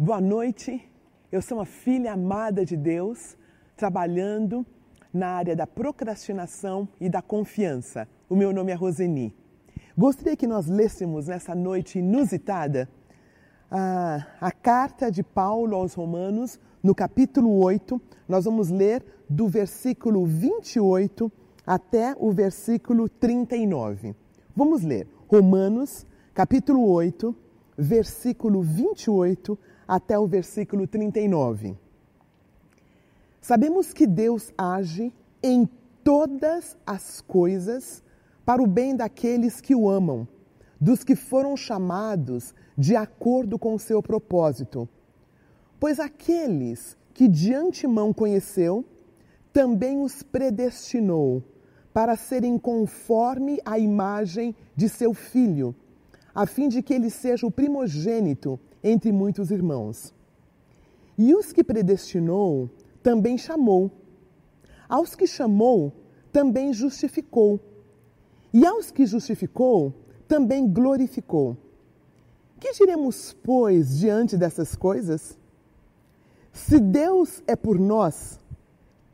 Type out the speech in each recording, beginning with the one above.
Boa noite. Eu sou uma filha amada de Deus, trabalhando na área da procrastinação e da confiança. O meu nome é Roseni. Gostaria que nós lêssemos nessa noite inusitada a, a carta de Paulo aos Romanos, no capítulo 8. Nós vamos ler do versículo 28 até o versículo 39. Vamos ler Romanos, capítulo 8, versículo 28 até o versículo 39. Sabemos que Deus age em todas as coisas para o bem daqueles que o amam, dos que foram chamados de acordo com o seu propósito. Pois aqueles que de antemão conheceu, também os predestinou para serem conforme a imagem de seu filho, a fim de que ele seja o primogênito entre muitos irmãos. E os que predestinou, também chamou. Aos que chamou, também justificou. E aos que justificou, também glorificou. Que diremos, pois, diante dessas coisas? Se Deus é por nós,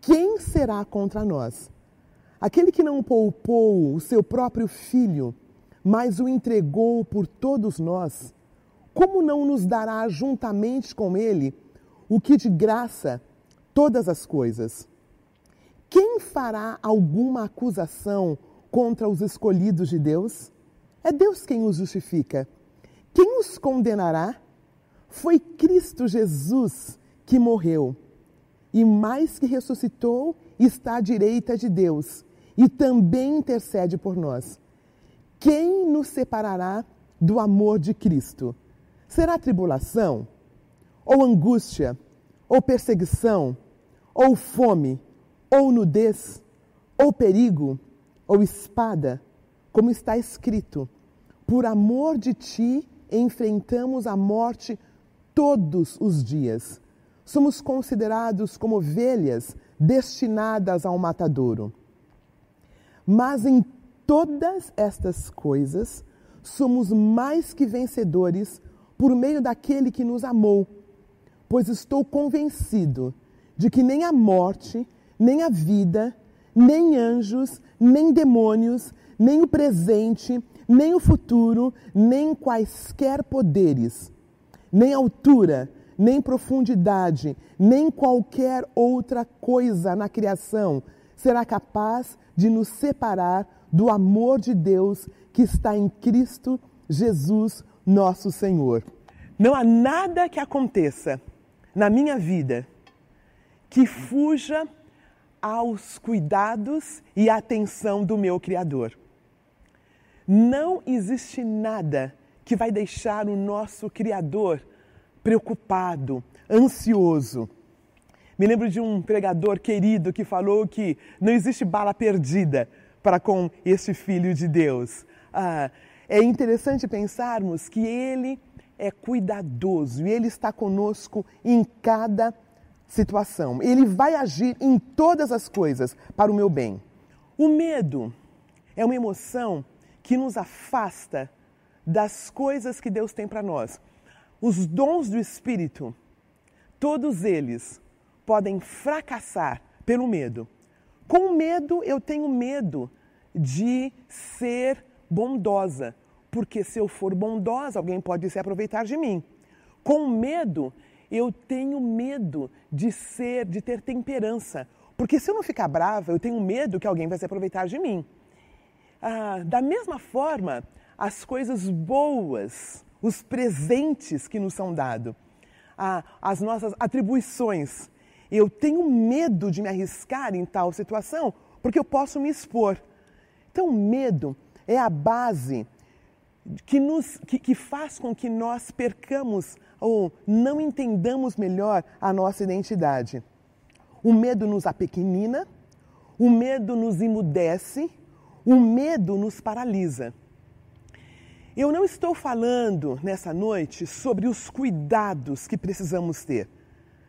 quem será contra nós? Aquele que não poupou o seu próprio filho, mas o entregou por todos nós, como não nos dará juntamente com ele o que de graça todas as coisas? Quem fará alguma acusação contra os escolhidos de Deus? É Deus quem os justifica. Quem os condenará? Foi Cristo Jesus que morreu e mais que ressuscitou, está à direita de Deus e também intercede por nós. Quem nos separará do amor de Cristo? Será tribulação? Ou angústia? Ou perseguição? Ou fome? Ou nudez? Ou perigo? Ou espada? Como está escrito: Por amor de ti enfrentamos a morte todos os dias. Somos considerados como ovelhas destinadas ao matadouro. Mas em todas estas coisas, somos mais que vencedores por meio daquele que nos amou, pois estou convencido de que nem a morte, nem a vida, nem anjos, nem demônios, nem o presente, nem o futuro, nem quaisquer poderes, nem altura, nem profundidade, nem qualquer outra coisa na criação será capaz de nos separar do amor de Deus que está em Cristo Jesus, nosso Senhor. Não há nada que aconteça na minha vida que fuja aos cuidados e atenção do meu Criador. Não existe nada que vai deixar o nosso Criador preocupado, ansioso. Me lembro de um pregador querido que falou que não existe bala perdida para com este Filho de Deus. Ah, é interessante pensarmos que Ele é cuidadoso e Ele está conosco em cada situação. Ele vai agir em todas as coisas para o meu bem. O medo é uma emoção que nos afasta das coisas que Deus tem para nós. Os dons do Espírito, todos eles podem fracassar pelo medo. Com medo, eu tenho medo de ser bondosa, porque se eu for bondosa, alguém pode se aproveitar de mim. Com medo, eu tenho medo de ser, de ter temperança, porque se eu não ficar brava, eu tenho medo que alguém vai se aproveitar de mim. Ah, da mesma forma, as coisas boas os presentes que nos são dados, as nossas atribuições. Eu tenho medo de me arriscar em tal situação porque eu posso me expor. Então, medo é a base que, nos, que, que faz com que nós percamos ou não entendamos melhor a nossa identidade. O medo nos apequenina, o medo nos imudece, o medo nos paralisa. Eu não estou falando nessa noite sobre os cuidados que precisamos ter.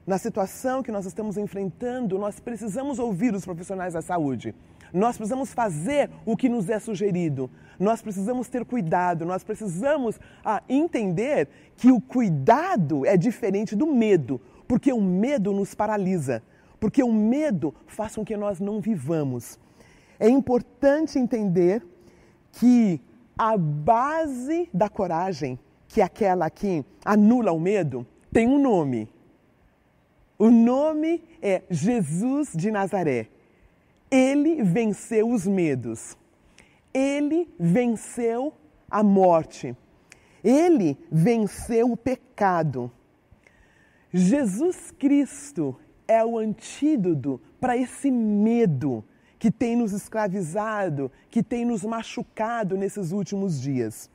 Na situação que nós estamos enfrentando, nós precisamos ouvir os profissionais da saúde. Nós precisamos fazer o que nos é sugerido. Nós precisamos ter cuidado. Nós precisamos ah, entender que o cuidado é diferente do medo, porque o medo nos paralisa, porque o medo faz com que nós não vivamos. É importante entender que a base da coragem, que é aquela que anula o medo, tem um nome. O nome é Jesus de Nazaré. Ele venceu os medos. Ele venceu a morte. Ele venceu o pecado. Jesus Cristo é o antídoto para esse medo que tem nos escravizado, que tem nos machucado nesses últimos dias.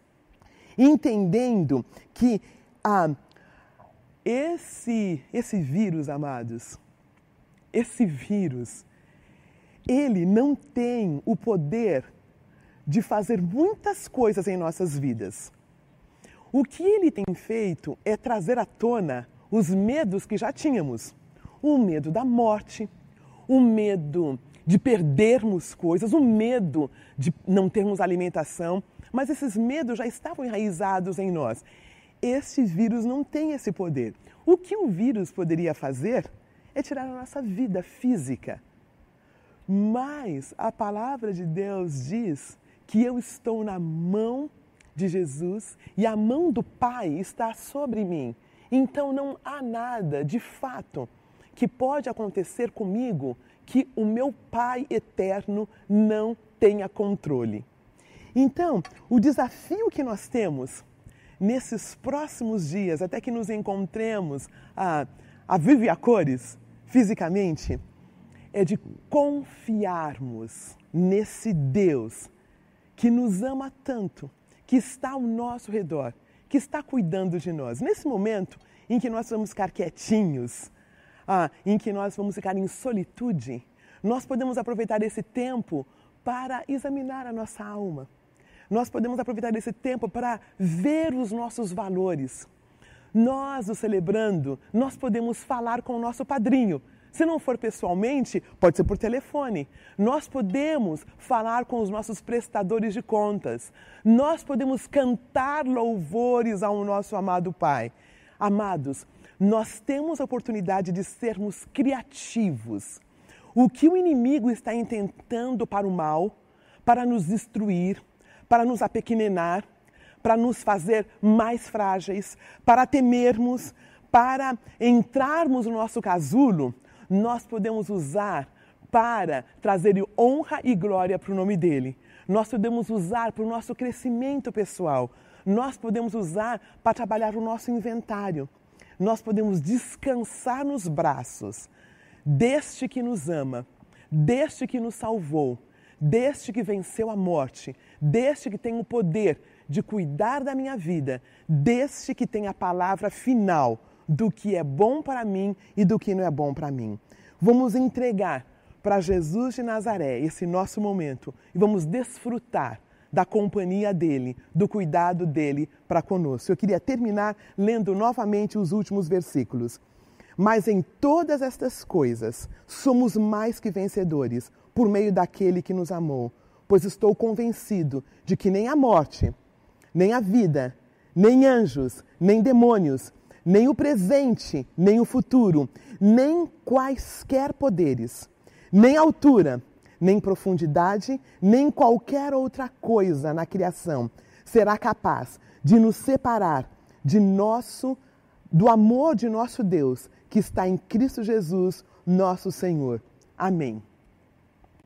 Entendendo que ah, esse, esse vírus, amados, esse vírus, ele não tem o poder de fazer muitas coisas em nossas vidas. O que ele tem feito é trazer à tona os medos que já tínhamos: o medo da morte, o medo de perdermos coisas, o medo de não termos alimentação. Mas esses medos já estavam enraizados em nós. Este vírus não tem esse poder. O que o vírus poderia fazer é tirar a nossa vida física. Mas a palavra de Deus diz que eu estou na mão de Jesus e a mão do Pai está sobre mim. Então não há nada, de fato, que pode acontecer comigo que o meu Pai eterno não tenha controle. Então, o desafio que nós temos nesses próximos dias, até que nos encontremos a, a vive a cores fisicamente, é de confiarmos nesse Deus que nos ama tanto, que está ao nosso redor, que está cuidando de nós. Nesse momento em que nós vamos ficar quietinhos, ah, em que nós vamos ficar em solitude, nós podemos aproveitar esse tempo para examinar a nossa alma. Nós podemos aproveitar esse tempo para ver os nossos valores. Nós, o celebrando, nós podemos falar com o nosso padrinho, se não for pessoalmente, pode ser por telefone. Nós podemos falar com os nossos prestadores de contas. Nós podemos cantar louvores ao nosso amado Pai. Amados, nós temos a oportunidade de sermos criativos. O que o inimigo está intentando para o mal, para nos destruir, para nos apequenenar, para nos fazer mais frágeis, para temermos, para entrarmos no nosso casulo, nós podemos usar para trazer honra e glória para o nome dele. Nós podemos usar para o nosso crescimento pessoal. Nós podemos usar para trabalhar o nosso inventário. Nós podemos descansar nos braços deste que nos ama, deste que nos salvou, deste que venceu a morte, deste que tem o poder de cuidar da minha vida, deste que tem a palavra final do que é bom para mim e do que não é bom para mim. Vamos entregar para Jesus de Nazaré esse nosso momento e vamos desfrutar da companhia dele, do cuidado dele para conosco. Eu queria terminar lendo novamente os últimos versículos. Mas em todas estas coisas somos mais que vencedores por meio daquele que nos amou, pois estou convencido de que nem a morte, nem a vida, nem anjos, nem demônios, nem o presente, nem o futuro, nem quaisquer poderes, nem altura, nem profundidade, nem qualquer outra coisa na criação será capaz de nos separar de nosso do amor de nosso Deus que está em Cristo Jesus, nosso Senhor. Amém.